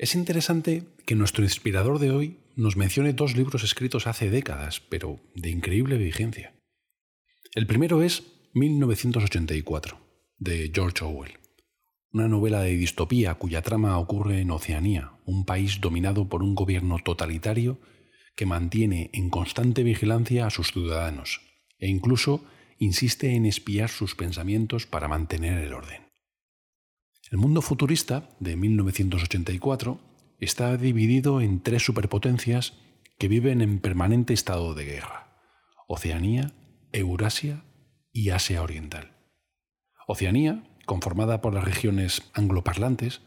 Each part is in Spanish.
Es interesante que nuestro inspirador de hoy nos mencione dos libros escritos hace décadas, pero de increíble vigencia. El primero es 1984, de George Orwell, una novela de distopía cuya trama ocurre en Oceanía, un país dominado por un gobierno totalitario que mantiene en constante vigilancia a sus ciudadanos e incluso insiste en espiar sus pensamientos para mantener el orden. El mundo futurista de 1984 está dividido en tres superpotencias que viven en permanente estado de guerra. Oceanía, Eurasia y Asia Oriental. Oceanía, conformada por las regiones angloparlantes,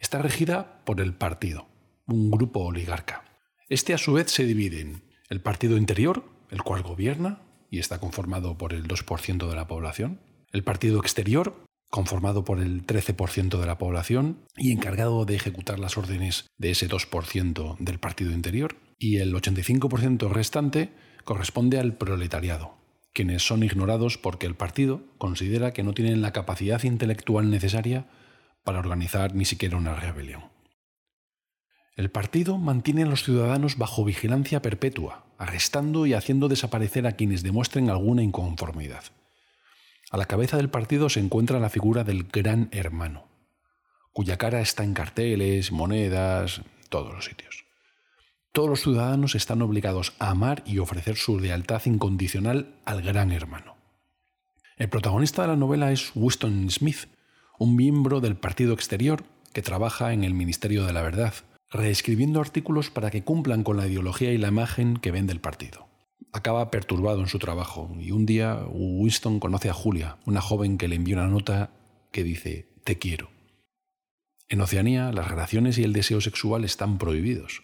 está regida por el Partido, un grupo oligarca. Este a su vez se divide en el Partido Interior, el cual gobierna y está conformado por el 2% de la población, el Partido Exterior, conformado por el 13% de la población y encargado de ejecutar las órdenes de ese 2% del partido interior, y el 85% restante corresponde al proletariado, quienes son ignorados porque el partido considera que no tienen la capacidad intelectual necesaria para organizar ni siquiera una rebelión. El partido mantiene a los ciudadanos bajo vigilancia perpetua, arrestando y haciendo desaparecer a quienes demuestren alguna inconformidad. A la cabeza del partido se encuentra la figura del gran hermano, cuya cara está en carteles, monedas, todos los sitios. Todos los ciudadanos están obligados a amar y ofrecer su lealtad incondicional al gran hermano. El protagonista de la novela es Winston Smith, un miembro del Partido Exterior que trabaja en el Ministerio de la Verdad, reescribiendo artículos para que cumplan con la ideología y la imagen que vende el partido acaba perturbado en su trabajo y un día Winston conoce a Julia, una joven que le envía una nota que dice te quiero. En Oceanía las relaciones y el deseo sexual están prohibidos,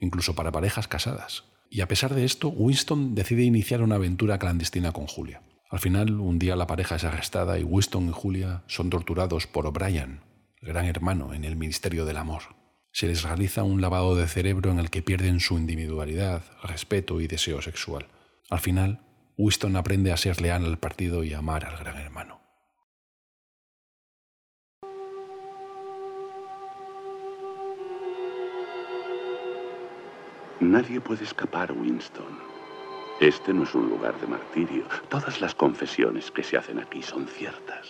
incluso para parejas casadas. Y a pesar de esto, Winston decide iniciar una aventura clandestina con Julia. Al final, un día la pareja es arrestada y Winston y Julia son torturados por O'Brien, gran hermano en el Ministerio del Amor se les realiza un lavado de cerebro en el que pierden su individualidad, respeto y deseo sexual. Al final, Winston aprende a ser leal al partido y a amar al gran hermano. Nadie puede escapar, Winston. Este no es un lugar de martirio. Todas las confesiones que se hacen aquí son ciertas.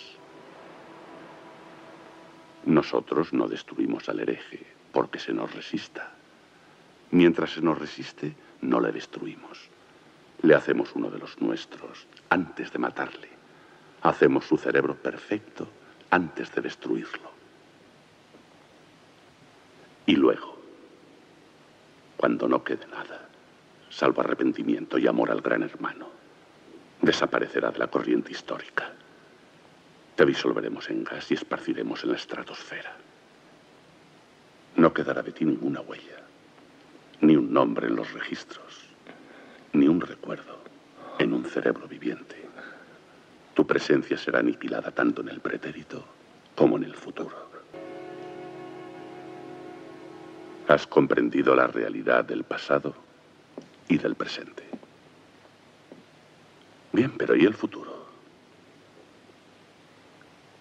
Nosotros no destruimos al hereje, porque se nos resista. Mientras se nos resiste, no le destruimos. Le hacemos uno de los nuestros antes de matarle. Hacemos su cerebro perfecto antes de destruirlo. Y luego, cuando no quede nada, salvo arrepentimiento y amor al gran hermano, desaparecerá de la corriente histórica. Te disolveremos en gas y esparciremos en la estratosfera. No quedará de ti ninguna huella, ni un nombre en los registros, ni un recuerdo en un cerebro viviente. Tu presencia será aniquilada tanto en el pretérito como en el futuro. Has comprendido la realidad del pasado y del presente. Bien, pero ¿y el futuro?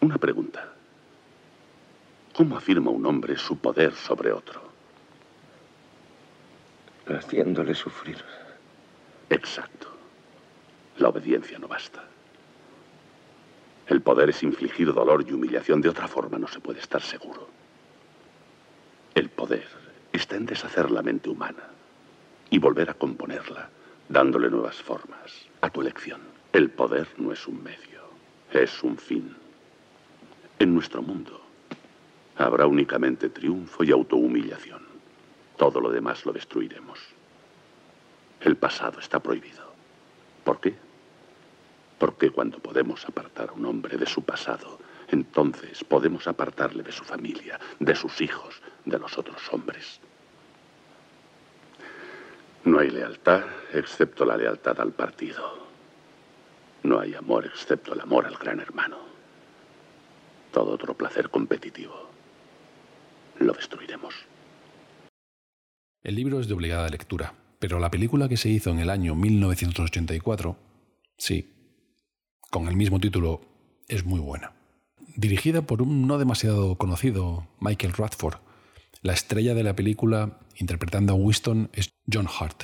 Una pregunta. ¿Cómo afirma un hombre su poder sobre otro? Haciéndole sufrir. Exacto. La obediencia no basta. El poder es infligir dolor y humillación. De otra forma no se puede estar seguro. El poder está en deshacer la mente humana y volver a componerla, dándole nuevas formas, a tu elección. El poder no es un medio, es un fin. En nuestro mundo, Habrá únicamente triunfo y autohumillación. Todo lo demás lo destruiremos. El pasado está prohibido. ¿Por qué? Porque cuando podemos apartar a un hombre de su pasado, entonces podemos apartarle de su familia, de sus hijos, de los otros hombres. No hay lealtad excepto la lealtad al partido. No hay amor excepto el amor al gran hermano. Todo otro placer competitivo lo destruiremos. El libro es de obligada lectura, pero la película que se hizo en el año 1984, sí, con el mismo título, es muy buena. Dirigida por un no demasiado conocido Michael Radford, La estrella de la película, interpretando a Winston, es John Hart,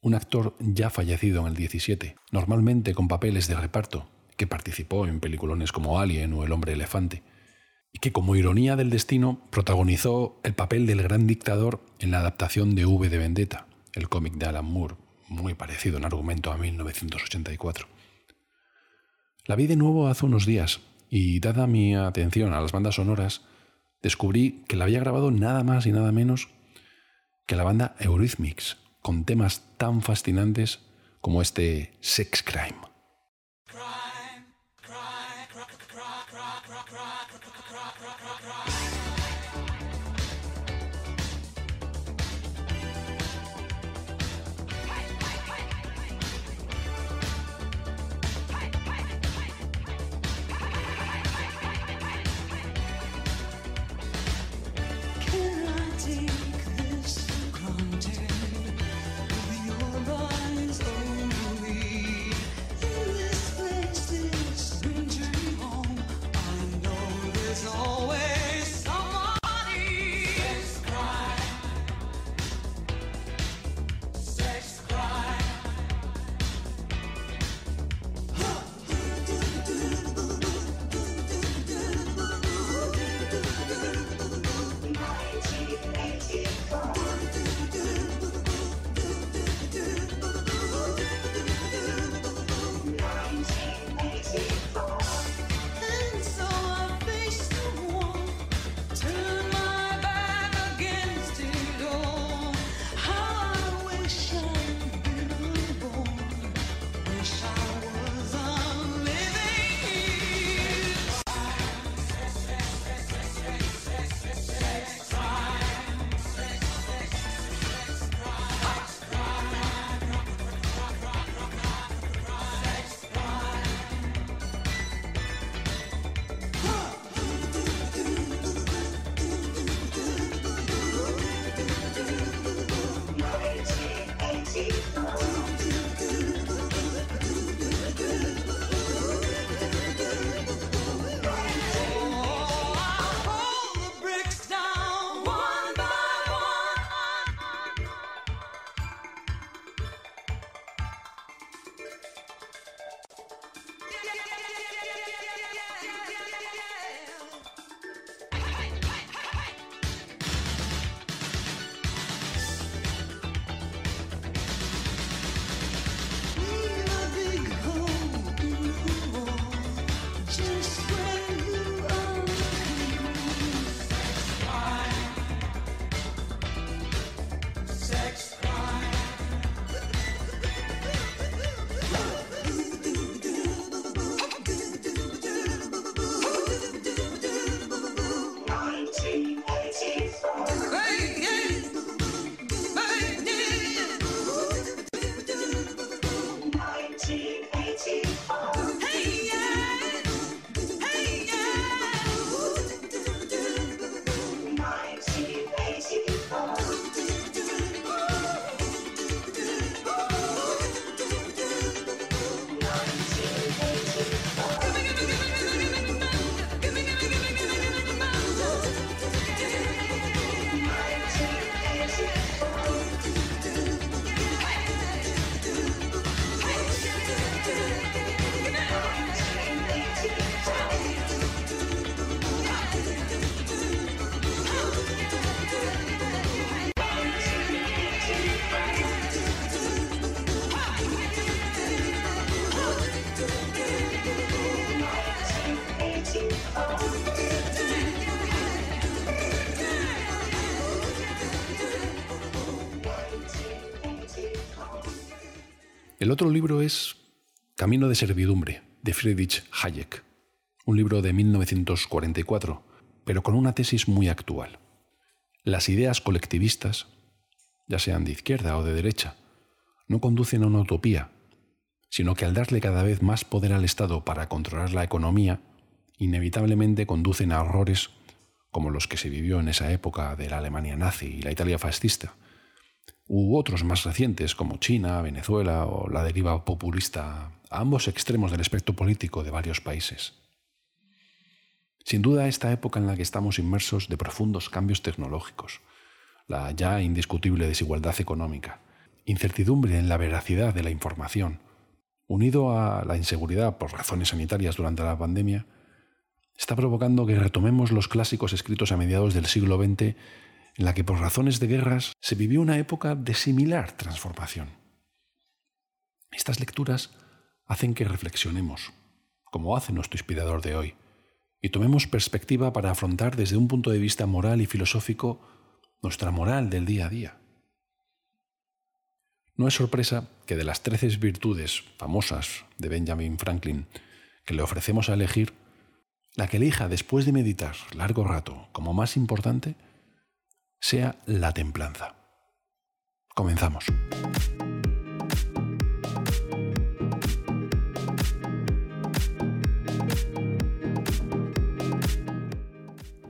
un actor ya fallecido en el 17, normalmente con papeles de reparto, que participó en peliculones como Alien o El hombre elefante, y que como ironía del destino protagonizó el papel del gran dictador en la adaptación de V de Vendetta, el cómic de Alan Moore, muy parecido en argumento a 1984. La vi de nuevo hace unos días y dada mi atención a las bandas sonoras, descubrí que la había grabado nada más y nada menos que la banda Eurythmics, con temas tan fascinantes como este Sex Crime. El otro libro es Camino de servidumbre, de Friedrich Hayek, un libro de 1944, pero con una tesis muy actual. Las ideas colectivistas, ya sean de izquierda o de derecha, no conducen a una utopía, sino que al darle cada vez más poder al Estado para controlar la economía, inevitablemente conducen a horrores como los que se vivió en esa época de la Alemania nazi y la Italia fascista, u otros más recientes como China, Venezuela o la deriva populista a ambos extremos del espectro político de varios países. Sin duda, esta época en la que estamos inmersos de profundos cambios tecnológicos, la ya indiscutible desigualdad económica, incertidumbre en la veracidad de la información, unido a la inseguridad por razones sanitarias durante la pandemia, está provocando que retomemos los clásicos escritos a mediados del siglo XX en la que por razones de guerras se vivió una época de similar transformación. Estas lecturas hacen que reflexionemos, como hace nuestro inspirador de hoy, y tomemos perspectiva para afrontar desde un punto de vista moral y filosófico nuestra moral del día a día. No es sorpresa que de las trece virtudes famosas de Benjamin Franklin que le ofrecemos a elegir, la que elija después de meditar largo rato como más importante sea la templanza. Comenzamos.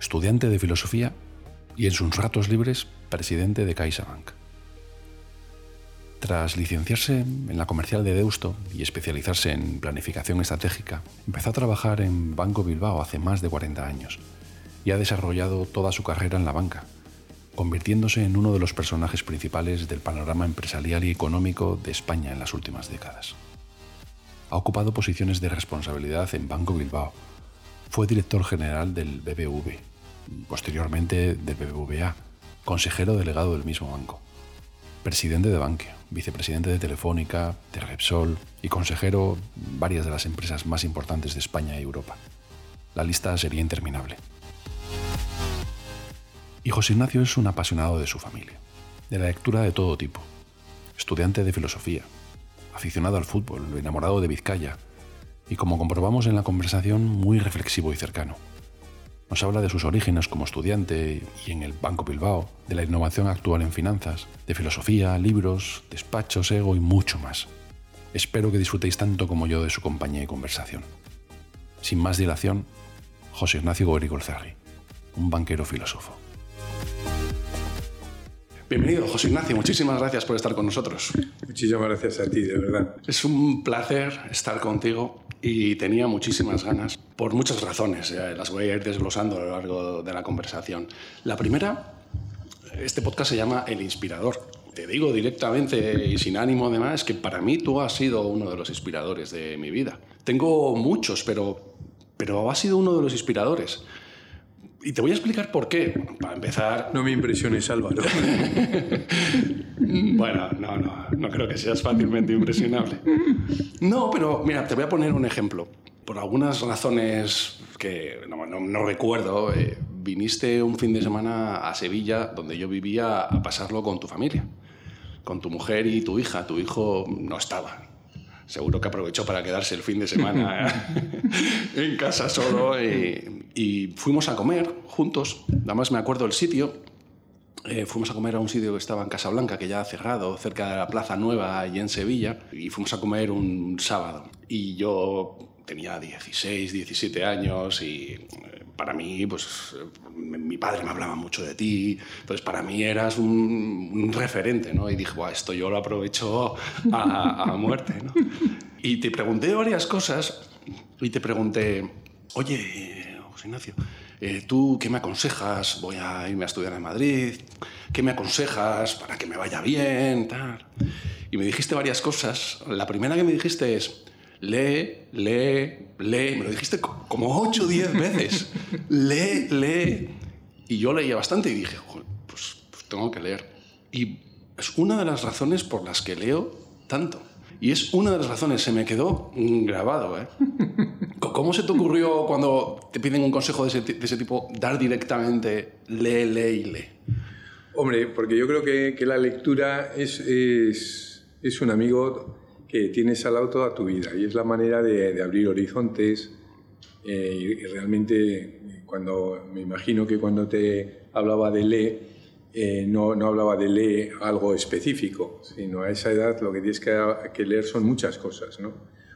estudiante de filosofía y en sus ratos libres presidente de CaixaBank. Tras licenciarse en la comercial de Deusto y especializarse en planificación estratégica, empezó a trabajar en Banco Bilbao hace más de 40 años y ha desarrollado toda su carrera en la banca, convirtiéndose en uno de los personajes principales del panorama empresarial y económico de España en las últimas décadas. Ha ocupado posiciones de responsabilidad en Banco Bilbao, fue director general del BBV, posteriormente del BBVA, consejero delegado del mismo banco, presidente de Bankia, vicepresidente de Telefónica, de Repsol y consejero varias de las empresas más importantes de España y Europa. La lista sería interminable. Y José Ignacio es un apasionado de su familia, de la lectura de todo tipo, estudiante de filosofía, aficionado al fútbol, enamorado de Vizcaya, y como comprobamos en la conversación, muy reflexivo y cercano. Nos habla de sus orígenes como estudiante y en el Banco Bilbao, de la innovación actual en finanzas, de filosofía, libros, despachos, ego y mucho más. Espero que disfrutéis tanto como yo de su compañía y conversación. Sin más dilación, José Ignacio Gorigolzagui, un banquero filósofo. Bienvenido, José Ignacio. Muchísimas gracias por estar con nosotros. Muchísimas gracias a ti, de verdad. Es un placer estar contigo y tenía muchísimas ganas por muchas razones. las voy a ir desglosando a lo largo de la conversación. La primera, este podcast se llama El Inspirador. Te digo directamente y sin ánimo además que para mí tú has sido uno de los inspiradores de mi vida. Tengo muchos, pero, pero has sido uno de los inspiradores. Y te voy a explicar por qué. Para empezar... No me impresiones, Álvaro. bueno, no, no, no creo que seas fácilmente impresionable. No, pero mira, te voy a poner un ejemplo. Por algunas razones que no, recuerdo, eh, viniste un fin de semana a Sevilla, donde yo vivía, a pasarlo con tu familia, con tu mujer y tu hija. Tu hijo no estaba, seguro que aprovechó para quedarse el fin de semana en casa solo y, fuimos a comer juntos. Además me acuerdo el sitio. Eh, fuimos a comer a un sitio que estaba en Casablanca, que ya ha cerrado, cerca de la Plaza Nueva y en Sevilla, y fuimos a comer un sábado. Y yo tenía 16, 17 años y eh, para mí, pues mi padre me hablaba mucho de ti, entonces para mí eras un, referente, ¿no? Y dije, esto yo lo aprovecho a, muerte, ¿no? Y te pregunté varias cosas y te pregunté, oye, José Ignacio, eh, ¿tú qué me aconsejas? Voy a irme a estudiar a Madrid, ¿qué me aconsejas para que me vaya bien? Tal. Y me dijiste varias cosas. La primera que me dijiste es, lee, lee, lee. Me lo dijiste como 8 o 10 veces. lee, lee. Y yo leía bastante y dije, pues, pues, tengo que leer. Y es una de las razones por las que leo tanto. Y es una de las razones, se me quedó grabado. ¿eh? ¿Cómo se te ocurrió cuando te piden un consejo de ese, tipo, dar directamente lee, lee y lee? Hombre, porque yo creo que, que la lectura es, es, es, un amigo que tienes al auto a tu vida y es la manera de, de abrir horizontes eh, y realmente cuando me imagino que cuando te hablaba de Le, eh, no, no, hablaba de leer algo específico, sino a esa edad lo que tienes que, que, leer son muchas cosas, ¿no?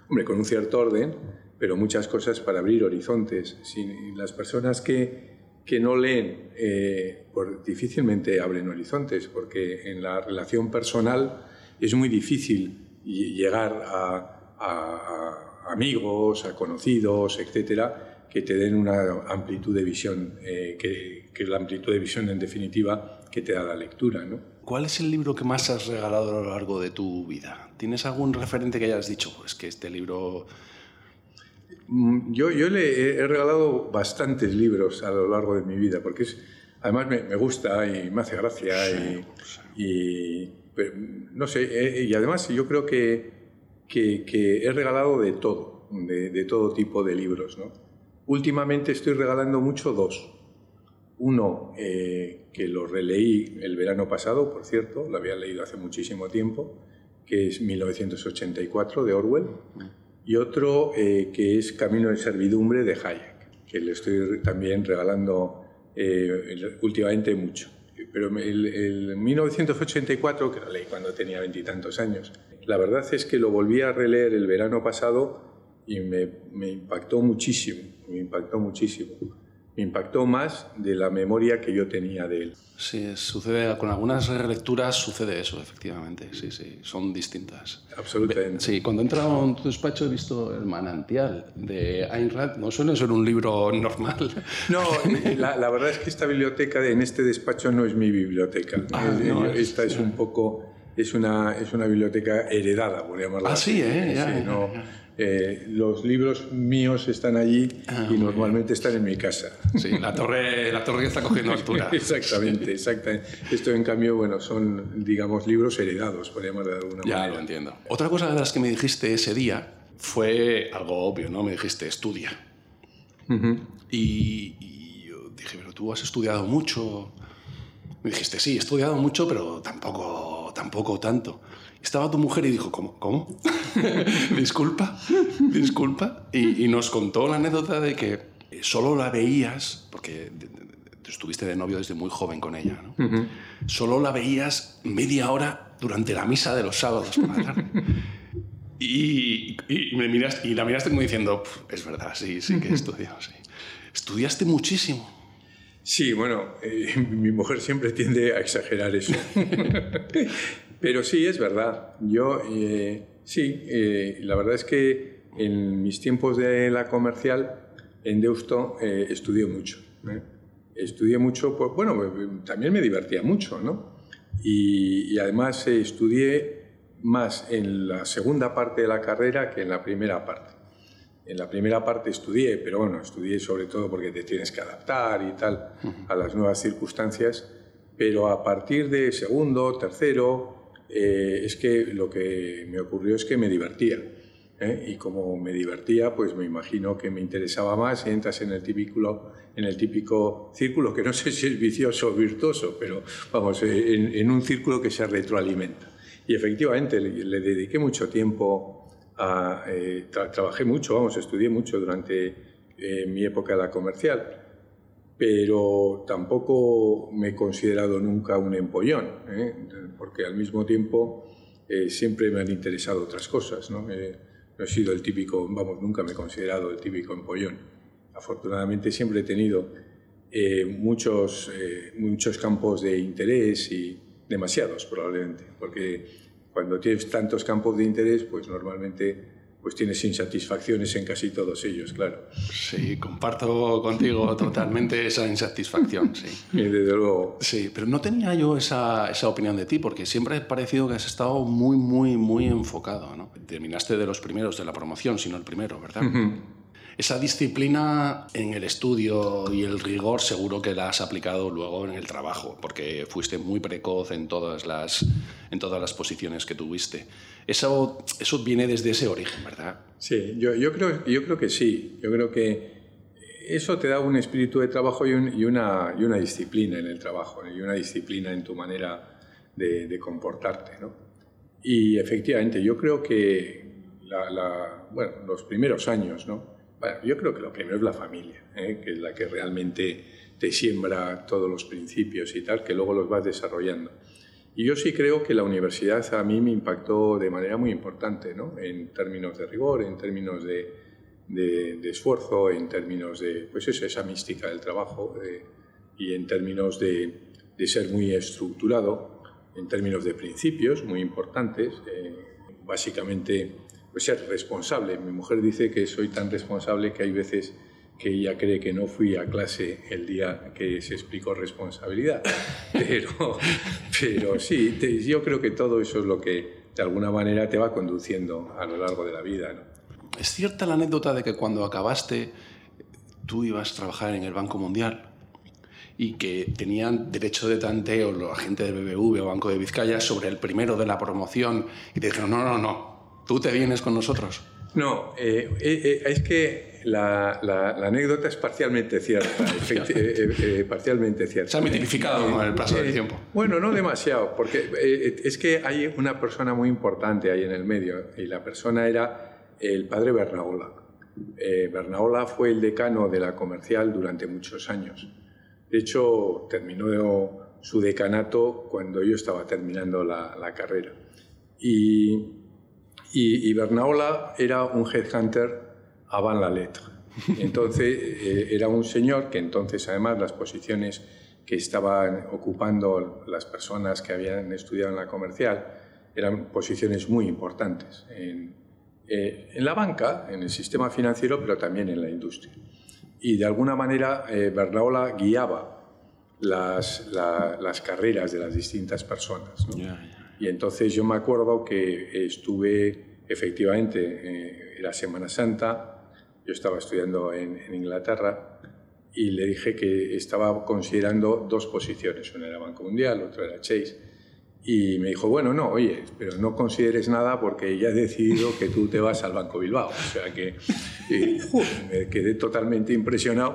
Hombre, con un cierto orden, pero muchas cosas para abrir horizontes. Si las personas que, que no leen eh, pues difícilmente abren horizontes, porque en la relación personal es muy difícil llegar a, a, amigos, a conocidos, etcétera, que te den una amplitud de visión, eh, que, que, la amplitud de visión en definitiva que te da la lectura. ¿no? ¿Cuál es el libro que más has regalado a lo largo de tu vida? ¿Tienes algún referente que hayas dicho? Pues que este libro... Mm, yo, yo le he regalado bastantes libros a lo largo de mi vida, porque es, además me, me gusta y me hace gracia y, y no sé, eh, y además yo creo que, que, he regalado de todo, de, todo tipo de libros. ¿no? Últimamente estoy regalando mucho dos. Uno eh, que lo releí el verano pasado, por cierto, lo había leído hace muchísimo tiempo, que es 1984 de Orwell, y otro eh, que es Camino de Servidumbre de Hayek, que le estoy también regalando eh, últimamente mucho. Pero el, el 1984, que lo leí cuando tenía veintitantos años, la verdad es que lo volví a releer el verano pasado y me impactó muchísimo, me impactó muchísimo me impactó más de la memoria que yo tenía de él. Sí, sucede, con algunas relecturas sucede eso, efectivamente, sí, sí, son distintas. Absolutamente. Sí, cuando he entrado en tu despacho he visto El manantial de Ayn Rand, no suele ser un libro normal. No, la, la verdad es que esta biblioteca en este despacho no es mi biblioteca. Ah, no, esta es, es un poco, es una, es una biblioteca heredada, por llamarlo ah, así. sí, ¿eh? Ya, sí, ya, no, ya. Eh, los libros míos están allí Ah, y normalmente están en mi casa. Sí, la torre, la torre está cogiendo altura. exactamente, exactamente. Esto, en cambio, bueno, son, digamos, libros heredados, podríamos de alguna Ya manera. lo entiendo. Otra cosa de las que me dijiste ese día fue algo obvio, ¿no? Me dijiste, estudia. Ujú. Y, y yo dije, pero tú has estudiado mucho. Me dijiste, sí, he estudiado mucho, pero tampoco, tampoco tanto. Estaba tu mujer y dijo, ¿cómo? ¿Cómo? disculpa, disculpa. Y, y nos contó la anécdota de que solo la veías, porque estuviste de novio desde muy joven con ella, ¿no? Solo la veías media hora durante la misa de los sábados por la tarde. Y, y me miras, y la miraste como diciendo, "Pf, es verdad, sí, sí que he estudiado, sí. Estudiaste muchísimo. Sí, bueno, eh, mi mujer siempre tiende a exagerar eso. Pero sí, es verdad. Yo, eh, sí, eh, la verdad es que en mis tiempos de la comercial, en Deusto, eh, estudié mucho. ¿eh? Estudié mucho, pues, bueno, también me divertía mucho, ¿no? Y, y además eh, estudié más en la segunda parte de la carrera que en la primera parte. En la primera parte estudié, pero bueno, estudié sobre todo porque te tienes que adaptar y tal a las nuevas circunstancias, pero a partir de segundo, tercero, eh, es que lo que me ocurrió es que me divertía. ¿eh? Y como me divertía, pues me imagino que me interesaba más entras en el típico, en el típico círculo, que no sé si es vicioso o virtuoso, pero vamos, eh, en, un círculo que se retroalimenta. Y efectivamente le, dediqué mucho tiempo a, tra- trabajé mucho, vamos, estudié mucho durante mi época de la comercial, pero tampoco me he considerado nunca un empollón, ¿eh? porque al mismo tiempo eh, siempre me han interesado otras cosas, ¿no? Eh, no he sido el típico, vamos, nunca me he considerado el típico empollón. Afortunadamente siempre he tenido eh, muchos, eh, muchos campos de interés y demasiados probablemente, porque cuando tienes tantos campos de interés, pues normalmente pues tienes insatisfacciones en casi todos ellos, claro. Sí, comparto contigo totalmente esa insatisfacción, sí. Y desde luego, Sí, pero no tenía yo esa, esa opinión de ti, porque siempre he parecido que has estado muy, muy, muy enfocado, ¿no? Terminaste de los primeros de la promoción, si no el primero, ¿verdad? Esa disciplina en el estudio y el rigor seguro que la has aplicado luego en el trabajo, porque fuiste muy precoz en todas las, en todas las posiciones que tuviste. Eso, eso viene desde ese origen, ¿verdad? Sí, yo, yo, creo, yo creo que sí. Yo creo que eso te da un espíritu de trabajo y, un- y una, y una disciplina en el trabajo, y una disciplina en tu manera de, de comportarte. ¿no? Y efectivamente, yo creo que la- la- bueno, los primeros años, ¿no? Bueno, yo creo que lo primero es la familia, ¿eh? que es la que realmente te siembra todos los principios y tal, que luego los vas desarrollando. Y yo sí creo que la universidad a mí me impactó de manera muy importante, ¿no? en términos de rigor, en términos de, de, esfuerzo, en términos de pues eso, esa mística del trabajo eh, y en términos de, de, ser muy estructurado, en términos de principios muy importantes, eh, básicamente pues ser responsable. Mi mujer dice que soy tan responsable que hay veces que ella cree que no fui a clase el día que se explicó responsabilidad. Pero, pero sí, yo creo que todo eso es lo que de alguna manera te va conduciendo a lo largo de la vida. ¿no? ¿Es cierta la anécdota de que cuando acabaste tú ibas a trabajar en el Banco Mundial y que tenían derecho de tanteo los agentes del BBV o Banco de Vizcaya sobre el primero de la promoción y te dijeron, no, no, no, tú te vienes con nosotros? No, eh, eh, eh, es que la, anécdota es parcialmente cierta, parcialmente cierta. Se ha mitificado con el paso del tiempo. Bueno, no demasiado, porque es que hay una persona muy importante ahí en el medio y la persona era el padre Bernaola. Bernaola fue el decano de la comercial durante muchos años. De hecho, terminó su decanato cuando yo estaba terminando la, la carrera. Y y, Bernaola era un headhunter avant la lettre. Entonces, eh, era un señor que entonces, además, las posiciones que estaban ocupando las personas que habían estudiado en la comercial eran posiciones muy importantes en, eh, en la banca, en el sistema financiero, pero también en la industria. Y de alguna manera, eh, Bernaola guiaba las, las, carreras de las distintas personas. Y entonces yo me acuerdo que estuve efectivamente, eh, era Semana Santa, yo estaba estudiando en, en, Inglaterra y le dije que estaba considerando dos posiciones, una era Banco Mundial, otra era Chase. Y me dijo, bueno, no, oye, pero no consideres nada porque ya he decidido que tú te vas al Banco Bilbao. O sea que me quedé totalmente impresionado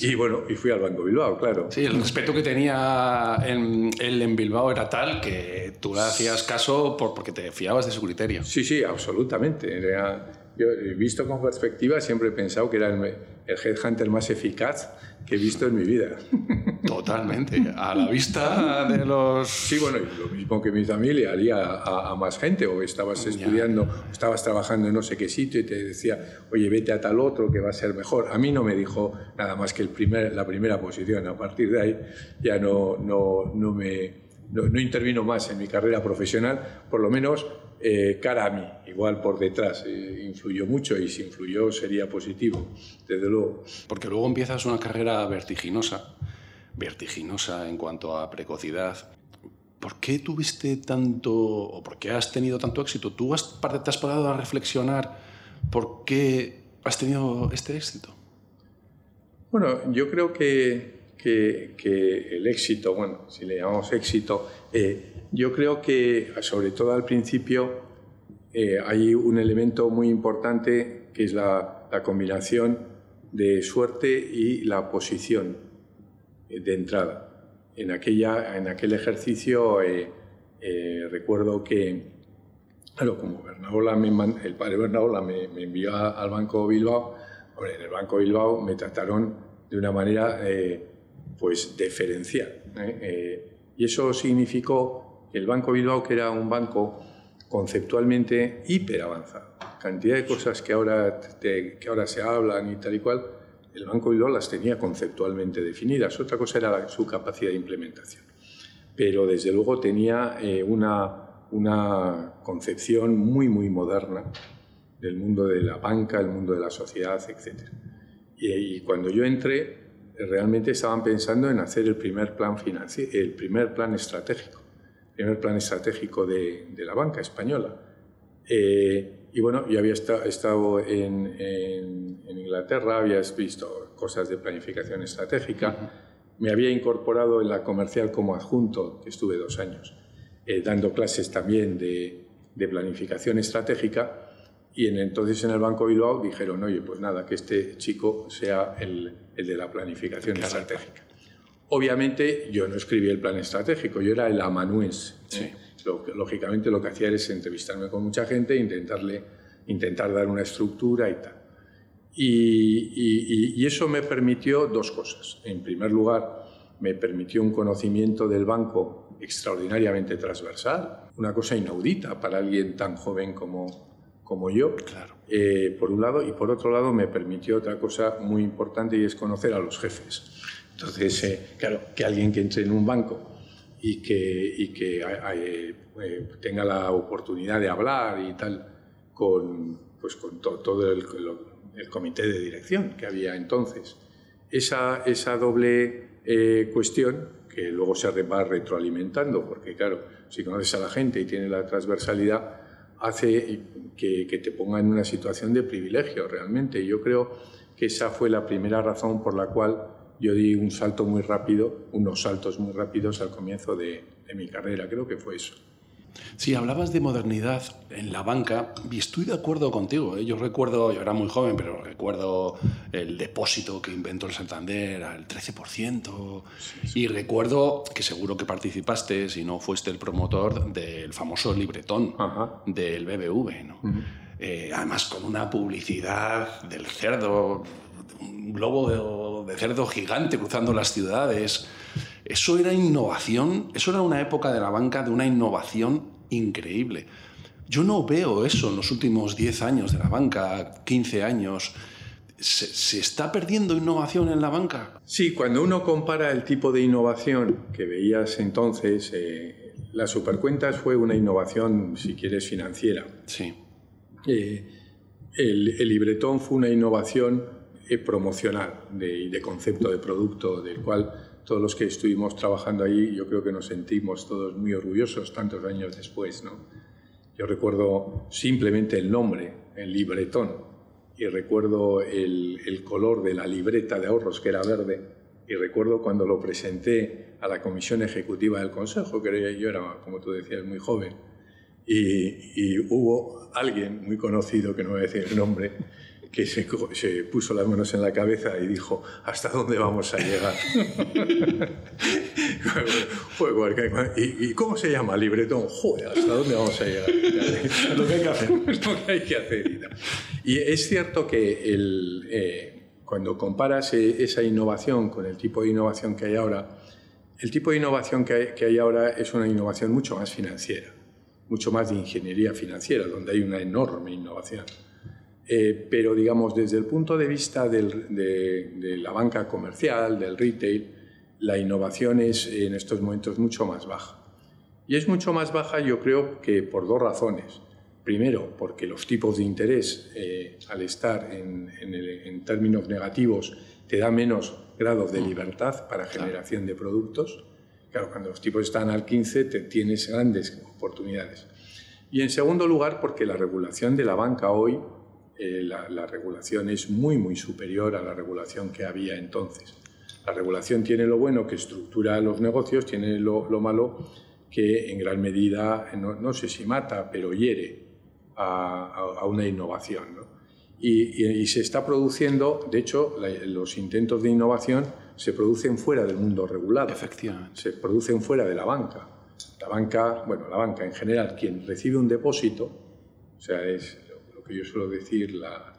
y bueno, y fui al Banco Bilbao, claro. Sí, el respeto que tenía en, él en Bilbao era tal que tú le hacías caso por, porque te fiabas de su criterio. Sí, sí, absolutamente. Era, yo, visto con perspectiva, siempre he pensado que era el, el headhunter más eficaz que he visto en mi vida. Totalmente. A la vista de los... Sí, bueno, lo mismo que mi familia haría a, más gente, o estabas estudiando, estabas trabajando en no sé qué sitio y te decía, oye, vete a tal otro que va a ser mejor. A mí no me dijo nada más que el primer, la primera posición. A partir de ahí ya no, no, no me... No, no intervino más en mi carrera profesional, por lo menos eh, cara a mí, igual por detrás. Eh, influyó mucho y si influyó sería positivo, desde luego. Porque luego empiezas una carrera vertiginosa, vertiginosa en cuanto a precocidad. ¿Por qué tuviste tanto, o por qué has tenido tanto éxito? ¿Tú has, te has parado a reflexionar por qué has tenido este éxito? Bueno, yo creo que, que, el éxito, bueno, si le llamamos éxito, eh, yo creo que, sobre todo al principio, eh, hay un elemento muy importante que es la, combinación de suerte y la posición eh, de entrada. En, aquella, en aquel ejercicio eh, recuerdo que, claro, como el padre Bernaola me, envió al Banco Bilbao, en el Banco Bilbao me trataron de una manera pues deferencial. y eso significó el Banco Bilbao, que era un banco conceptualmente hiper avanzado. Cantidad de cosas que ahora, que ahora se hablan y tal y cual, el Banco Bilbao las tenía conceptualmente definidas. Otra cosa era su capacidad de implementación. Pero desde luego tenía eh, una, una concepción muy, muy moderna del mundo de la banca, el mundo de la sociedad, etc. Y, y, cuando yo entré, realmente estaban pensando en hacer el primer plan financiero, el primer plan estratégico primer plan estratégico de, la banca española. Eh, y bueno, yo había estado en, Inglaterra, había visto cosas de planificación estratégica, me había incorporado en la comercial como adjunto, que estuve dos años, eh, dando clases también de, planificación estratégica, y en, entonces en el Banco Bilbao dijeron, oye, pues nada, que este chico sea el, el de la planificación estratégica. Obviamente yo no escribí el plan estratégico, yo era el amanuense. ¿eh? Lógicamente lo que hacía era entrevistarme con mucha gente e intentarle, intentar dar una estructura y tal. Y, eso me permitió dos cosas. En primer lugar, me permitió un conocimiento del banco extraordinariamente transversal, una cosa inaudita para alguien tan joven como, como yo, claro. Eh, por un lado, y por otro lado me permitió otra cosa muy importante y es conocer a los jefes. Entonces, eh, claro, que alguien que entre en un banco y que, y que eh, tenga la oportunidad de hablar y tal con, pues, con todo el, el comité de dirección que había entonces. Esa, esa doble eh, cuestión, que luego se va retroalimentando, porque claro, si conoces a la gente y tienes la transversalidad, hace que, te ponga en una situación de privilegio realmente. Yo creo que esa fue la primera razón por la cual yo di un salto muy rápido, unos saltos muy rápidos al comienzo de mi carrera, creo que fue eso. Sí, hablabas de modernidad en la banca y estoy de acuerdo contigo. ¿eh? Yo recuerdo, yo era muy joven, pero recuerdo el depósito que inventó el Santander al 13%. Y recuerdo que seguro que participaste, si no fuiste el promotor del famoso libretón del BBV. Eh, además, con una publicidad del cerdo, un globo de cerdo gigante cruzando las ciudades. Eso era innovación, eso era una época de la banca de una innovación increíble. Yo no veo eso en los últimos 10 años de la banca, 15 años. ¿Se, está perdiendo innovación en la banca? Sí, cuando uno compara el tipo de innovación que veías entonces, eh, las supercuentas fue una innovación, si quieres, financiera. Sí. Eh, el, libretón fue una innovación eh, promocional de, de concepto de producto, del cual todos los que estuvimos trabajando ahí, yo creo que nos sentimos todos muy orgullosos tantos años después. ¿no? Yo recuerdo simplemente el nombre, el libretón, y recuerdo el, color de la libreta de ahorros, que era verde, y recuerdo cuando lo presenté a la comisión ejecutiva del Consejo, que yo era, como tú decías, muy joven, y, y hubo alguien muy conocido, que no voy a decir el nombre, que se, puso las manos en la cabeza y dijo, ¿hasta dónde vamos a llegar? ¿Y, cómo se llama libretón? Joder, ¿hasta dónde vamos a llegar? lo que hay que hacer. lo que hay que hacer. Y es cierto que el, eh, cuando comparas eh, esa innovación con el tipo de innovación que hay ahora, el tipo de innovación que hay, que hay ahora es una innovación mucho más financiera, mucho más de ingeniería financiera, donde hay una enorme innovación. Eh, pero digamos, desde el punto de vista de, la banca comercial, del retail, la innovación es en estos momentos mucho más baja. Y es mucho más baja yo creo que por dos razones. Primero, porque los tipos de interés, eh, al estar en, en, términos negativos, te da menos grados de libertad para generación de productos. Claro, cuando los tipos están al 15, te tienes grandes oportunidades. Y en segundo lugar, porque la regulación de la banca hoy eh, la, regulación es muy, muy superior a la regulación que había entonces. La regulación tiene lo bueno que estructura los negocios, tiene lo, malo que en gran medida, no, sé si mata, pero hiere a, una innovación. Y, se está produciendo, de hecho, los intentos de innovación se producen fuera del mundo regulado. Efectivamente. Se producen fuera de la banca. La banca, bueno, la banca en general, quien recibe un depósito, o sea, es yo suelo decir la,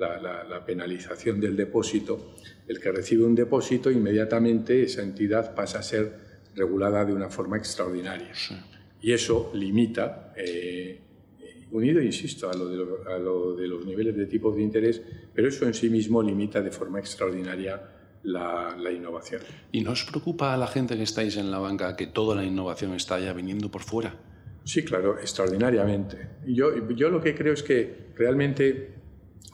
la, penalización del depósito, el que recibe un depósito, inmediatamente esa entidad pasa a ser regulada de una forma extraordinaria. Y eso limita, eh, unido, insisto, a lo, de a lo, de los niveles de tipos de interés, pero eso en sí mismo limita de forma extraordinaria la, la, innovación. ¿Y no os preocupa a la gente que estáis en la banca que toda la innovación está ya viniendo por fuera? Sí, claro, extraordinariamente. Yo, yo lo que creo es que realmente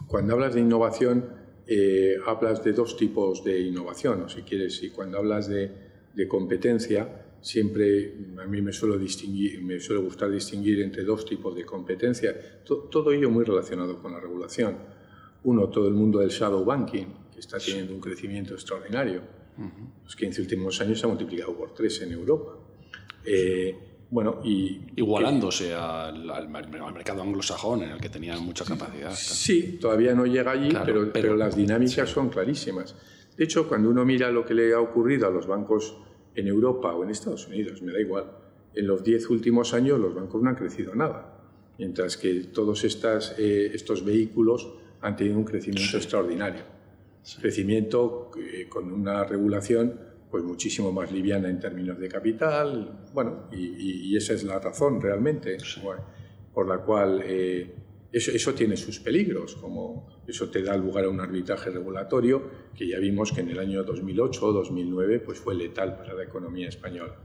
cuando hablas de innovación, eh, hablas de dos tipos de innovación, o si quieres, y cuando hablas de, de competencia, siempre a mí me suele, distinguir, me suele gustar distinguir entre dos tipos de competencia, todo ello muy relacionado con la regulación. Uno, todo el mundo del shadow banking, que está teniendo un crecimiento extraordinario. Los 15 últimos años se ha multiplicado por tres en Europa. Eh, bueno, y Igualándose al, mercado anglosajón, en el que tenían mucha capacidad. Sí, todavía no llega allí, pero, pero, las dinámicas son clarísimas. De hecho, cuando uno mira lo que le ha ocurrido a los bancos en Europa o en Estados Unidos, me da igual, en los diez últimos años los bancos no han crecido nada, mientras que todos estas, eh, estos vehículos han tenido un crecimiento extraordinario. Crecimiento eh, con una regulación pues muchísimo más liviana en términos de capital, bueno, y, esa es la razón realmente por la cual eh, eso, eso, tiene sus peligros, como eso te da lugar a un arbitraje regulatorio que ya vimos que en el año 2008 o 2009 pues fue letal para la economía española.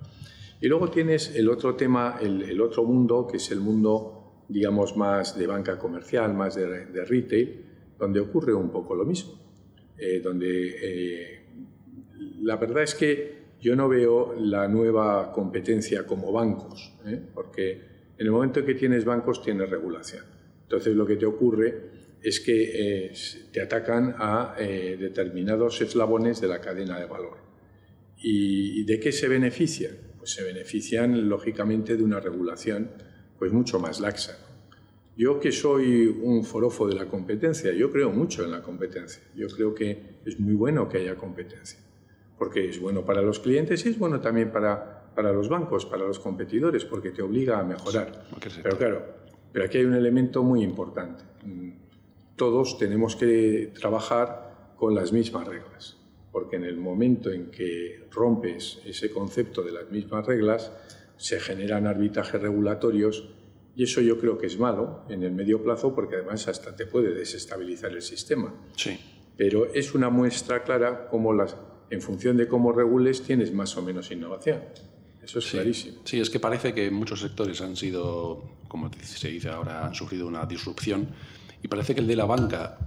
Y luego tienes el otro tema, el, otro mundo, que es el mundo, digamos, más de banca comercial, más de, de retail, donde ocurre un poco lo mismo, eh, donde eh, la verdad es que yo no veo la nueva competencia como bancos, ¿eh? porque en el momento en que tienes bancos tienes regulación. Entonces lo que te ocurre es que eh, te atacan a eh, determinados eslabones de la cadena de valor. ¿Y, de qué se benefician? Pues se benefician lógicamente de una regulación pues mucho más laxa. Yo que soy un forofo de la competencia, yo creo mucho en la competencia. Yo creo que es muy bueno que haya competencia porque es bueno para los clientes y es bueno también para, para los bancos, para los competidores, porque te obliga a mejorar. Pero claro, pero aquí hay un elemento muy importante. Todos tenemos que trabajar con las mismas reglas, porque en el momento en que rompes ese concepto de las mismas reglas, se generan arbitrajes regulatorios y eso yo creo que es malo en el medio plazo porque además hasta te puede desestabilizar el sistema. Sí. Pero es una muestra clara cómo las en función de cómo regules tienes más o menos innovación. Eso es clarísimo. Sí, es que parece que muchos sectores han sido, como se dice ahora, han sufrido una disrupción y parece que el de la banca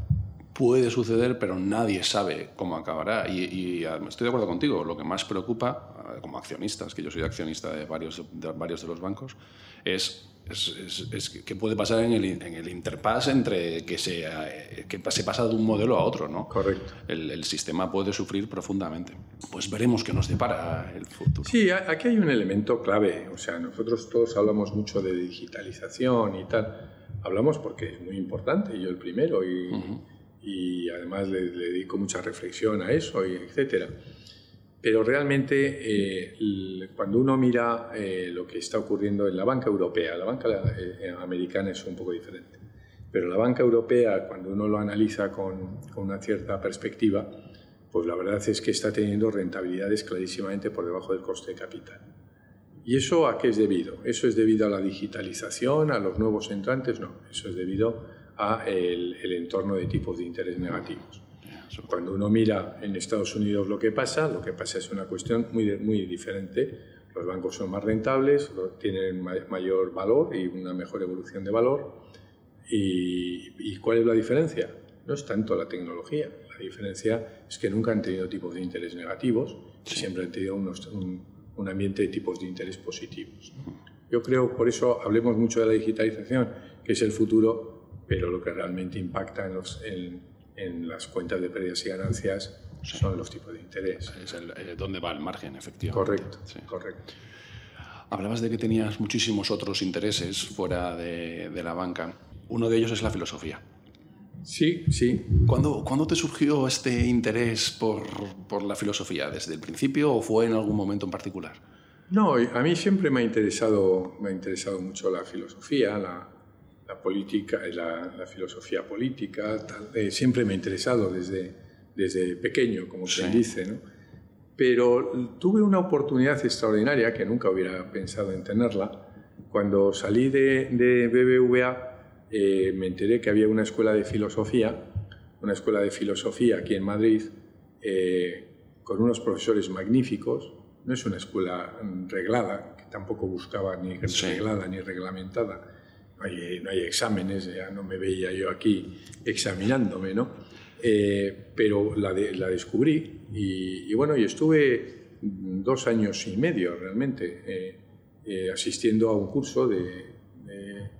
puede suceder, pero nadie sabe cómo acabará. Y, estoy de acuerdo contigo, lo que más preocupa, como accionistas, que yo soy accionista de varios de, varios de los bancos, es es, es, que puede pasar en el, en el interpass entre que se, que se pasa de un modelo a otro, ¿no? Correcto. El, el, sistema puede sufrir profundamente. Pues veremos qué nos depara el futuro. Sí, aquí hay un elemento clave. O sea, nosotros todos hablamos mucho de digitalización y tal. Hablamos porque es muy importante, yo el primero, y, y además le, le, dedico mucha reflexión a eso, y etcétera. Pero realmente eh, cuando uno mira eh, lo que está ocurriendo en la banca europea, la banca eh, americana es un poco diferente, pero la banca europea cuando uno lo analiza con, una cierta perspectiva, pues la verdad es que está teniendo rentabilidades clarísimamente por debajo del coste de capital. ¿Y eso a qué es debido? ¿Eso es debido a la digitalización, a los nuevos entrantes? No, eso es debido a el entorno de tipos de interés negativos. Cuando uno mira en Estados Unidos lo que pasa, lo que pasa es una cuestión muy, muy diferente. Los bancos son más rentables, tienen mayor valor y una mejor evolución de valor. ¿Y, cuál es la diferencia? No es tanto la tecnología. La diferencia es que nunca han tenido tipos de interés negativos, siempre han tenido un, un, ambiente de tipos de interés positivos. Yo creo, por eso hablemos mucho de la digitalización, que es el futuro, pero lo que realmente impacta en, los, en, en las cuentas de pérdidas y ganancias son los tipos de interés. Es el, eh, dónde va el margen, efectivamente. Correcto, correcto. Hablabas de que tenías muchísimos otros intereses fuera de, de, la banca. Uno de ellos es la filosofía. Sí, sí. ¿Cuándo, ¿Cuándo, te surgió este interés por, por, la filosofía? ¿Desde el principio o fue en algún momento en particular? No, a mí siempre me ha interesado, me ha interesado mucho la filosofía, la, la política, la, la filosofía política, eh, siempre me ha interesado desde, desde pequeño, como se dice, ¿no? Pero tuve una oportunidad extraordinaria que nunca hubiera pensado en tenerla. Cuando salí de, de BBVA eh, me enteré que había una escuela de filosofía, una escuela de filosofía aquí en Madrid, eh, con unos profesores magníficos. No es una escuela reglada, que tampoco buscaba ni reglada ni reglamentada, no hay, exámenes, ya no me veía yo aquí examinándome, ¿no? Eh, pero la, la descubrí y, bueno, y estuve dos años y medio realmente eh, eh, asistiendo a un curso de,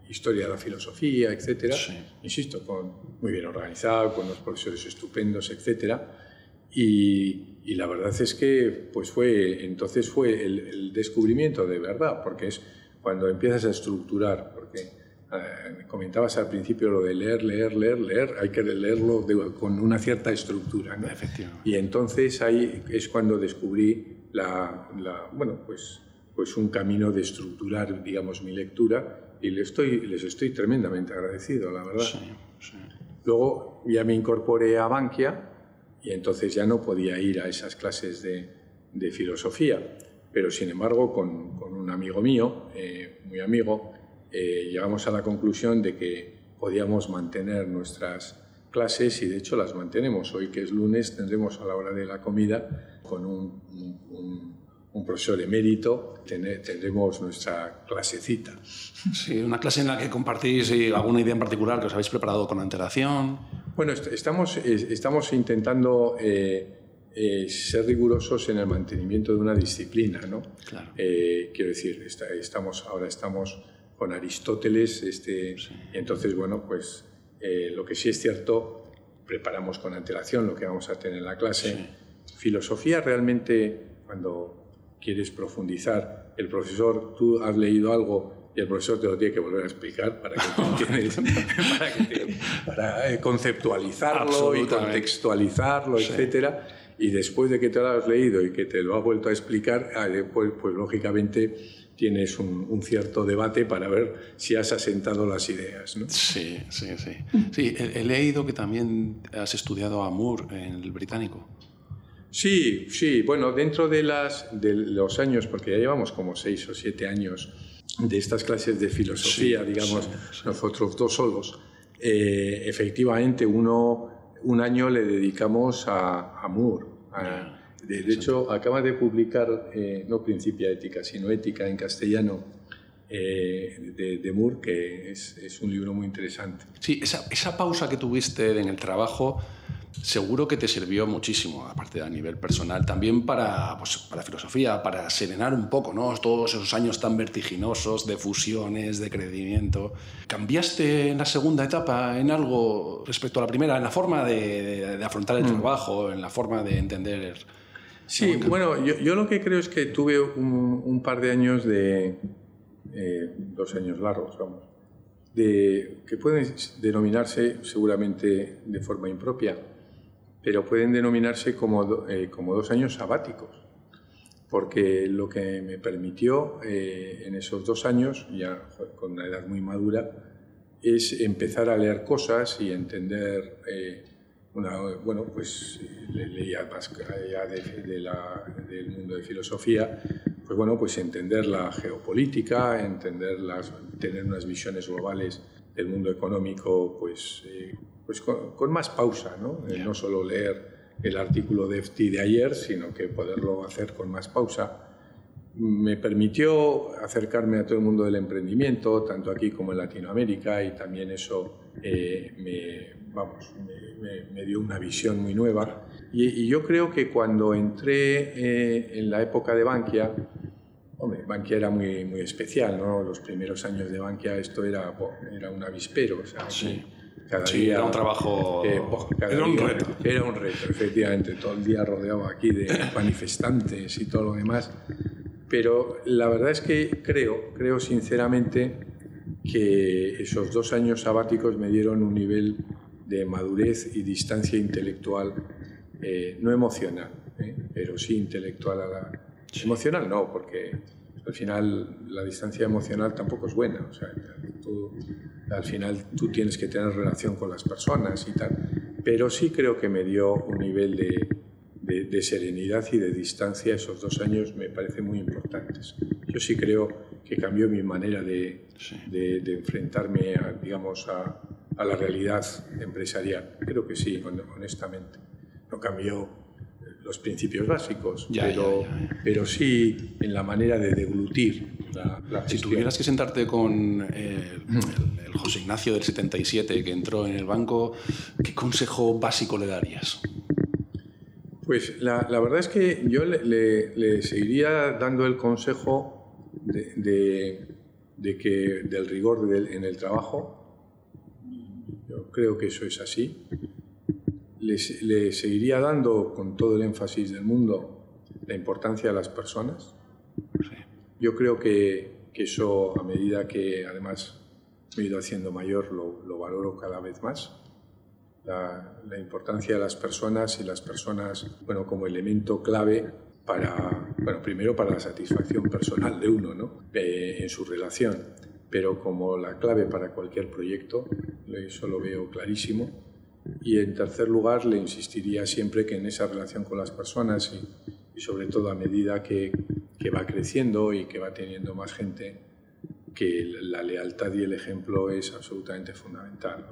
historia de la filosofía, etcétera. Insisto, con, muy bien organizado, con unos profesores estupendos, etcétera. Y, y, la verdad es que pues fue, entonces fue el, el descubrimiento de verdad, porque es cuando empiezas a estructurar, porque eh, comentabas al principio lo de leer, leer, leer, leer, hay que leerlo con una cierta estructura. Y entonces ahí es cuando descubrí la, bueno, pues, pues un camino de estructurar, digamos, mi lectura y les estoy, les estoy tremendamente agradecido, la verdad. Luego ya me incorporé a Bankia y entonces ya no podía ir a esas clases de, de filosofía. Pero sin embargo, con, con un amigo mío, eh, muy amigo, eh, llegamos a la conclusión de que podíamos mantener nuestras clases y de hecho las mantenemos. Hoy que es lunes tendremos a la hora de la comida con un, un, un profesor emérito, tendremos nuestra clasecita. Sí, una clase en la que compartís alguna idea en particular que os habéis preparado con antelación. Bueno, estamos, estamos intentando eh, eh, ser rigurosos en el mantenimiento de una disciplina, ¿no? Claro. Eh, quiero decir, estamos, ahora estamos con Aristóteles, este, y entonces, bueno, pues lo que sí es cierto, preparamos con antelación lo que vamos a tener en la clase. Filosofía realmente, cuando quieres profundizar, el profesor, tú has leído algo y el profesor te lo tiene que volver a explicar para que, tienes, para, que para eh, conceptualizarlo y contextualizarlo, etcétera. Y después de que te lo has leído y que te lo ha vuelto a explicar, ah, pues, pues lógicamente tienes un, cierto debate para ver si has asentado las ideas. ¿no? Sí, sí, sí. Sí, he, he, leído que también has estudiado a Moore en el británico. Sí, sí, bueno, dentro de, las, de los años, porque ya llevamos como seis o siete años de estas clases de filosofía, digamos, nosotros dos solos, eh, efectivamente uno, un año le dedicamos a, a Moore. De, hecho, acaba de publicar, eh, no Principia Ética, sino Ética en castellano, eh, de, de, Moore, que es, es, un libro muy interesante. Sí, esa, esa pausa que tuviste en el trabajo seguro que te sirvió muchísimo, aparte a nivel personal, también para, pues, para filosofía, para serenar un poco ¿no? todos esos años tan vertiginosos de fusiones, de crecimiento. ¿Cambiaste en la segunda etapa en algo respecto a la primera, en la forma de, de, afrontar el mm. trabajo, en la forma de entender? Sí, bueno, yo, yo, lo que creo es que tuve un, un par de años de... Eh, dos años largos, vamos, de, que pueden denominarse seguramente de forma impropia pero pueden denominarse como, eh, como dos años sabáticos, porque lo que me permitió eh, en esos dos años, ya con una edad muy madura, es empezar a leer cosas y entender, una, bueno, pues leía más allá de, la, del mundo de filosofía, pues bueno, pues entender la geopolítica, entender las, tener unas visiones globales del mundo económico, pues pues con, más pausa, ¿no? no solo leer el artículo de FT de ayer, sino que poderlo hacer con más pausa. Me permitió acercarme a todo el mundo del emprendimiento, tanto aquí como en Latinoamérica, y también eso eh, me, vamos, me, dio una visión muy nueva. Y, yo creo que cuando entré eh, en la época de Bankia, hombre, Bankia era muy, muy especial, ¿no? Los primeros años de Bankia esto era, era un avispero, o sea, sí sí, era un trabajo. Eh, era un reto. Era un reto, efectivamente. Todo el día rodeado aquí de manifestantes y todo lo demás. Pero la verdad es que creo, creo sinceramente que esos dos años sabáticos me dieron un nivel de madurez y distancia intelectual, eh, no emocional, ¿eh? pero sí intelectual. A la... Emocional no, porque al final la distancia emocional tampoco es buena. O sea, tú, al final tú tienes que tener relación con las personas y tal. Pero sí creo que me dio un nivel de, de, serenidad y de distancia esos dos años me parecen muy importantes. Yo sí creo que cambió mi manera de, de, de enfrentarme, a, digamos, a, a, la realidad empresarial. Creo que sí, honestamente. No cambió los principios básicos, pero, pero sí en la manera de deglutir la, la Si tuvieras que sentarte con eh, el, el, José Ignacio del 77 que entró en el banco, ¿qué consejo básico le darías? Pues la, la verdad es que yo le, le, le, seguiría dando el consejo de, de, de que del rigor del, en el trabajo. Creo que eso es así le, seguiría dando con todo el énfasis del mundo la importancia de las personas. Yo creo que, que, eso, a medida que además me he ido haciendo mayor, lo, lo valoro cada vez más. La, la, importancia de las personas y las personas, bueno, como elemento clave para, bueno, primero para la satisfacción personal de uno, ¿no? Eh, en su relación, pero como la clave para cualquier proyecto, eso lo veo clarísimo Y en tercer lugar, le insistiría siempre que en esa relación con las personas y, y sobre todo a medida que, que, va creciendo y que va teniendo más gente, que la lealtad y el ejemplo es absolutamente fundamental.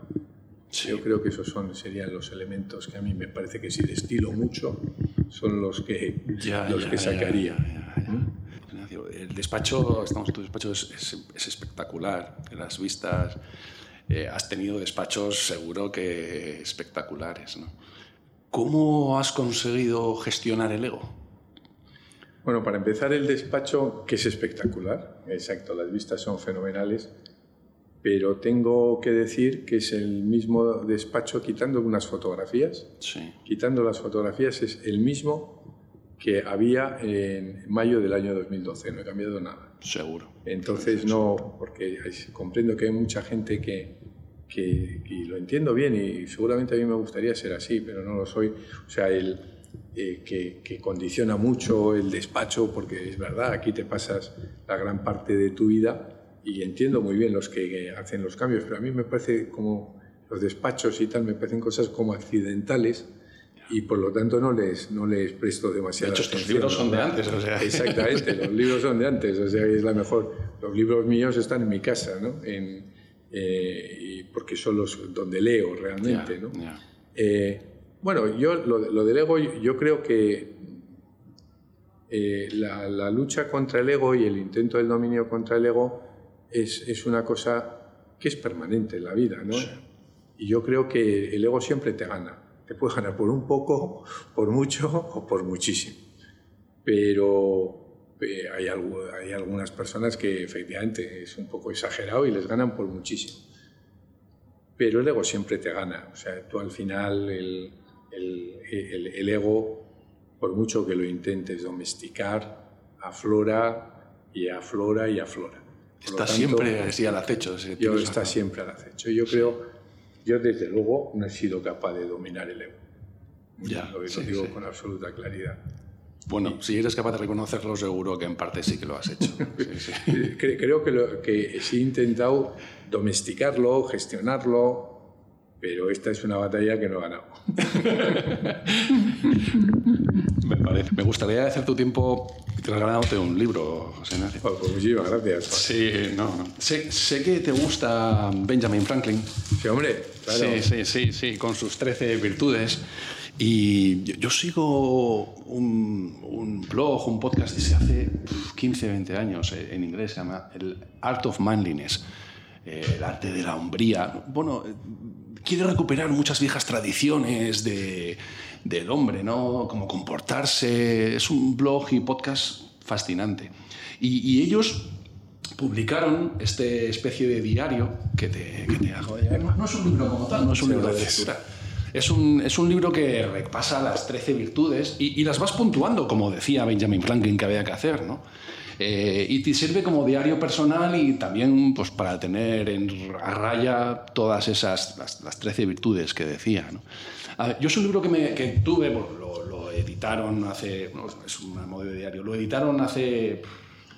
Yo creo que esos son, serían los elementos que a mí me parece que si destilo mucho son los que, los que sacaría. El despacho, estamos, tu despacho es, es, espectacular, las vistas, eh, has tenido despachos seguro que espectaculares. ¿no? ¿Cómo has conseguido gestionar el ego? Bueno, para empezar el despacho, que es espectacular, exacto, las vistas son fenomenales, pero tengo que decir que es el mismo despacho quitando unas fotografías. Sí. Quitando las fotografías es el mismo que había en mayo del año 2012, no he cambiado nada. Seguro. Entonces no, porque comprendo que hay mucha gente que, que, y lo entiendo bien y seguramente a mí me gustaría ser así, pero no lo soy. O sea, el, eh, que, que, condiciona mucho el despacho, porque es verdad, aquí te pasas la gran parte de tu vida y entiendo muy bien los que hacen los cambios, pero a mí me parece como los despachos y tal, me parecen cosas como accidentales y por lo tanto no les, no les presto demasiada de hecho, estos libros son de antes, o sea. Exactamente, los libros son de antes, o sea, es la mejor. Los libros míos están en mi casa, ¿no? En, eh, porque son los donde leo realmente, ¿no? Eh, bueno, yo lo, lo, del ego, yo creo que eh, la, la lucha contra el ego y el intento del dominio contra el ego es, es, una cosa que es permanente en la vida, ¿no? Y yo creo que el ego siempre te gana. Te puede ganar por un poco, por mucho o por muchísimo. Pero eh, hay, algo, hay algunas personas que efectivamente es un poco exagerado y les ganan por muchísimo. Pero el ego siempre te gana. O sea, tú al final el, el, el, el ego, por mucho que lo intentes domesticar, aflora y aflora y aflora. Está siempre así al acecho. Yo está siempre al acecho. Yo creo, yo desde luego no he sido capaz de dominar el ego. Ya, lo, sí, digo sí. con absoluta claridad. Bueno, si eres capaz de reconocerlo, seguro que en parte sí que lo has hecho. Sí, sí. Creo que, lo, que sí he intentado domesticarlo, gestionarlo, pero esta es una batalla que no he ganado. me, parece. me gustaría hacer tu tiempo regalándote un libro, José Ignacio. Pues, pues muchísimas gracias. Sí, no, no. Sé, sé, que te gusta Benjamin Franklin. Sí, hombre. Claro. Sí, sí, sí, sí, con sus 13 virtudes. Y yo, yo sigo un, un, blog, un podcast desde hace 15, 20 años en inglés, se llama el Art of Manliness, eh, el arte de la hombría. Bueno, quiere recuperar muchas viejas tradiciones de, del hombre, ¿no? Como comportarse. Es un blog y podcast fascinante. Y, y ellos publicaron este especie de diario que te, que te hago. No es un libro como tal, no es un Sí, libro de lectura. Es un, es un libro que repasa las 13 virtudes y, y las vas puntuando, como decía Benjamin Franklin que había que hacer, ¿no? Eh, y te sirve como diario personal y también pues, para tener en, a raya todas esas, las, las 13 virtudes que decía. ¿no? A ver, yo es un libro que, me, que tuve, lo, lo, editaron hace, no, es un modo de diario, lo editaron hace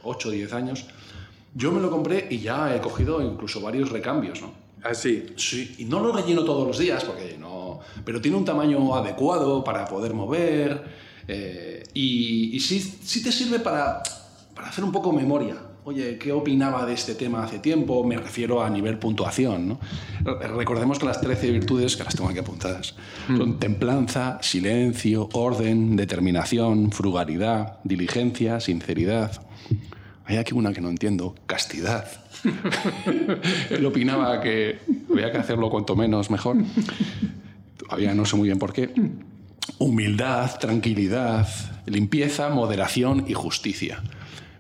8 o 10 años. Yo me lo compré y ya he cogido incluso varios recambios, ¿no? Ah, sí. Sí, y no lo relleno todos los días, porque no. Pero tiene un tamaño adecuado para poder mover. Eh, y, y sí, sí te sirve para, para hacer un poco memoria. Oye, ¿qué opinaba de este tema hace tiempo? Me refiero a nivel puntuación. ¿no? Recordemos que las 13 virtudes, que las tengo aquí apuntadas, mm. son templanza, silencio, orden, determinación, frugalidad, diligencia, sinceridad. Hay aquí una que no entiendo, castidad. Él opinaba que había que hacerlo cuanto menos mejor. Todavía no sé muy bien por qué. Humildad, tranquilidad, limpieza, moderación y justicia.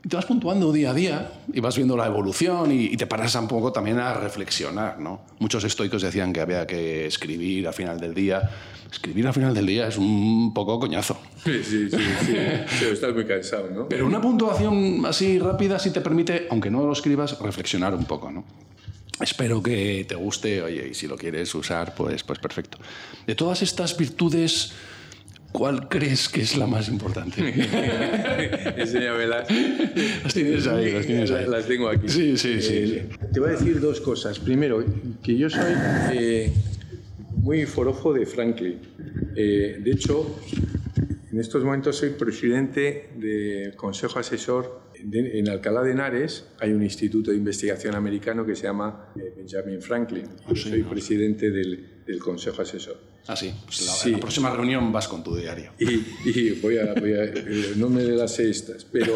Y te vas puntuando día a día y vas viendo la evolución y, y, te paras un poco también a reflexionar. ¿no? Muchos estoicos decían que había que escribir al final del día. Escribir al final del día es un poco coñazo. Sí, sí, sí. sí. Pero estás muy cansado, ¿no? Pero una puntuación así rápida sí te permite, aunque no lo escribas, reflexionar un poco. ¿no? Espero que te guste, oye, y si lo quieres usar, pues, pues perfecto. De todas estas virtudes, ¿cuál crees que es la más importante? Enséñamelas. Las tienes ahí, las tienes ahí. Las tengo aquí. Sí, sí, sí. Eh, te voy a decir dos cosas. Primero, que yo soy... Eh, muy forofo de Franklin. Eh, de hecho, en estos momentos soy presidente del Consejo Asesor. en Alcalá de Henares hay un instituto de investigación americano que se llama eh, Benjamin Franklin. Yo soy presidente del, del Consejo Asesor. Ah, sí. Pues la, la, próxima reunión vas con tu diario. Y, voy, a, voy a, eh, no me de las estas, pero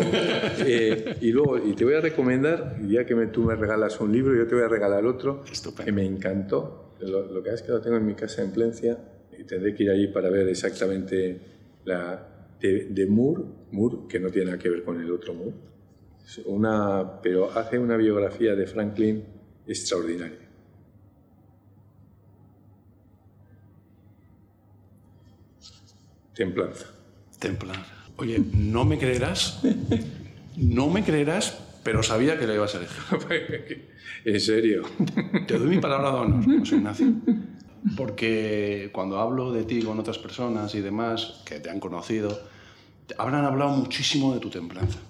eh, y luego y te voy a recomendar, ya que me, tú me regalas un libro, yo te voy a regalar otro Estupendo. que me encantó. Lo, lo que es que lo tengo en mi casa en Plencia y tendré que ir allí para ver exactamente la de, de Moore, Moore, que no tiene nada que ver con el otro Moore, una, pero hace una biografía de Franklin extraordinaria. Templanza. Templanza. Oye, no me creerás, no me creerás, pero sabía que le ibas a elegir. ¿En serio? Te doy mi palabra de honor, José Ignacio. Porque cuando hablo de ti con otras personas y demás que te han conocido, habrán hablado muchísimo de tu templanza.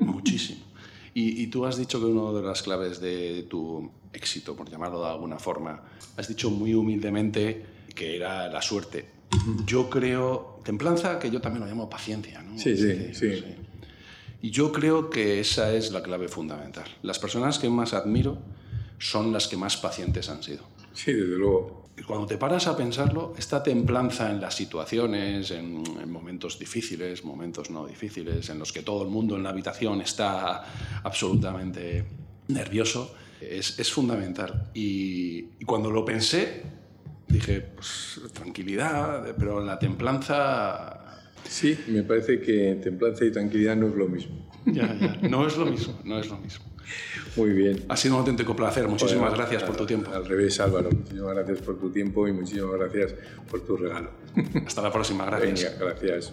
muchísimo. Y, y, tú has dicho que una de las claves de tu éxito, por llamarlo de alguna forma, has dicho muy humildemente que era la suerte. Yo creo, templanza, que yo también lo llamo paciencia, ¿no? Sí, sí, sí. sí. Y yo creo que esa es la clave fundamental. Las personas que más admiro son las que más pacientes han sido. Sí, desde luego. Y cuando te paras a pensarlo, esta templanza en las situaciones, en, en, momentos difíciles, momentos no difíciles, en los que todo el mundo en la habitación está absolutamente nervioso, es, es fundamental. Y, y, cuando lo pensé, dije, pues tranquilidad, pero la templanza... Sí, me parece que templanza y tranquilidad no es lo mismo. Ya, ya, no es lo mismo, no es lo mismo. Muy bien. Ha sido un auténtico placer. Muchísimas bueno, gracias por tu tiempo. Al revés, Álvaro. Muchísimas gracias por tu tiempo y muchísimas gracias por tu regalo. Hasta la próxima. Gracias. Venga, gracias.